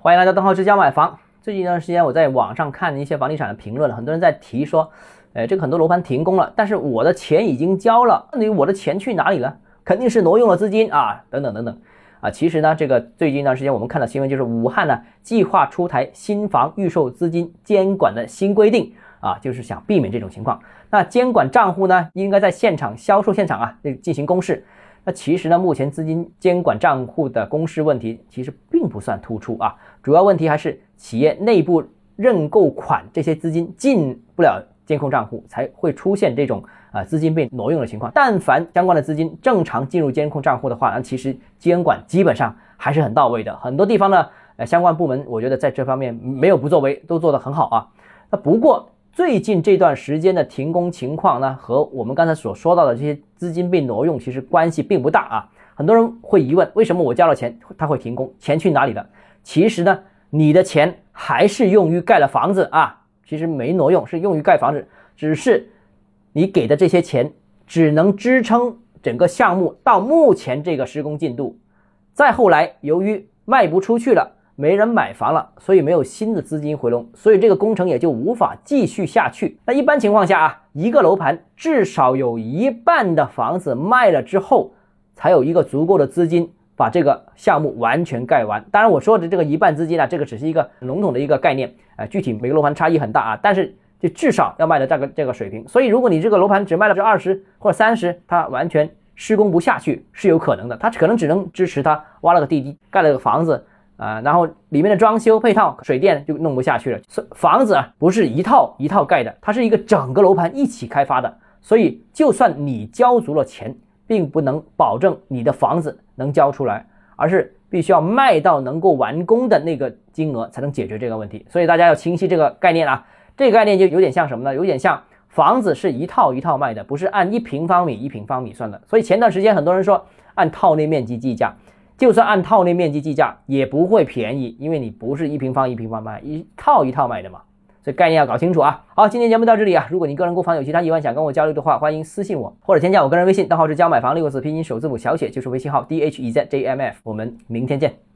欢迎来到邓浩之家买房。最近一段时间，我在网上看一些房地产的评论，很多人在提说，呃，这个很多楼盘停工了，但是我的钱已经交了，那你我的钱去哪里了？肯定是挪用了资金啊，等等等等。啊，其实呢，这个最近一段时间我们看到新闻，就是武汉呢计划出台新房预售资金监管的新规定啊，就是想避免这种情况。那监管账户呢，应该在现场销售现场啊进行公示。那其实呢，目前资金监管账户的公示问题其实并不算突出啊，主要问题还是企业内部认购款这些资金进不了监控账户，才会出现这种啊资金被挪用的情况。但凡相关的资金正常进入监控账户的话，那其实监管基本上还是很到位的。很多地方呢，呃，相关部门我觉得在这方面没有不作为，都做得很好啊。那不过。最近这段时间的停工情况呢，和我们刚才所说到的这些资金被挪用，其实关系并不大啊。很多人会疑问，为什么我交了钱，他会停工？钱去哪里了？其实呢，你的钱还是用于盖了房子啊，其实没挪用，是用于盖房子，只是你给的这些钱只能支撑整个项目到目前这个施工进度。再后来，由于卖不出去了。没人买房了，所以没有新的资金回笼，所以这个工程也就无法继续下去。那一般情况下啊，一个楼盘至少有一半的房子卖了之后，才有一个足够的资金把这个项目完全盖完。当然，我说的这个一半资金呢，这个只是一个笼统的一个概念，呃，具体每个楼盘差异很大啊。但是就至少要卖到这个这个水平。所以，如果你这个楼盘只卖了这二十或者三十，它完全施工不下去是有可能的，它可能只能支持它挖了个地基，盖了个房子。啊，然后里面的装修配套、水电就弄不下去了。房子啊，不是一套一套盖的，它是一个整个楼盘一起开发的。所以，就算你交足了钱，并不能保证你的房子能交出来，而是必须要卖到能够完工的那个金额才能解决这个问题。所以大家要清晰这个概念啊。这个概念就有点像什么呢？有点像房子是一套一套卖的，不是按一平方米一平方米算的。所以前段时间很多人说按套内面积计价。就算按套内面积计价，也不会便宜，因为你不是一平方一平方卖，一套一套卖的嘛，所以概念要搞清楚啊。好，今天节目到这里啊，如果你个人购房有其他疑问想跟我交流的话，欢迎私信我或者添加我个人微信，账号是教买房六个字拼音首字母小写，就是微信号 d h e z j m f，我们明天见。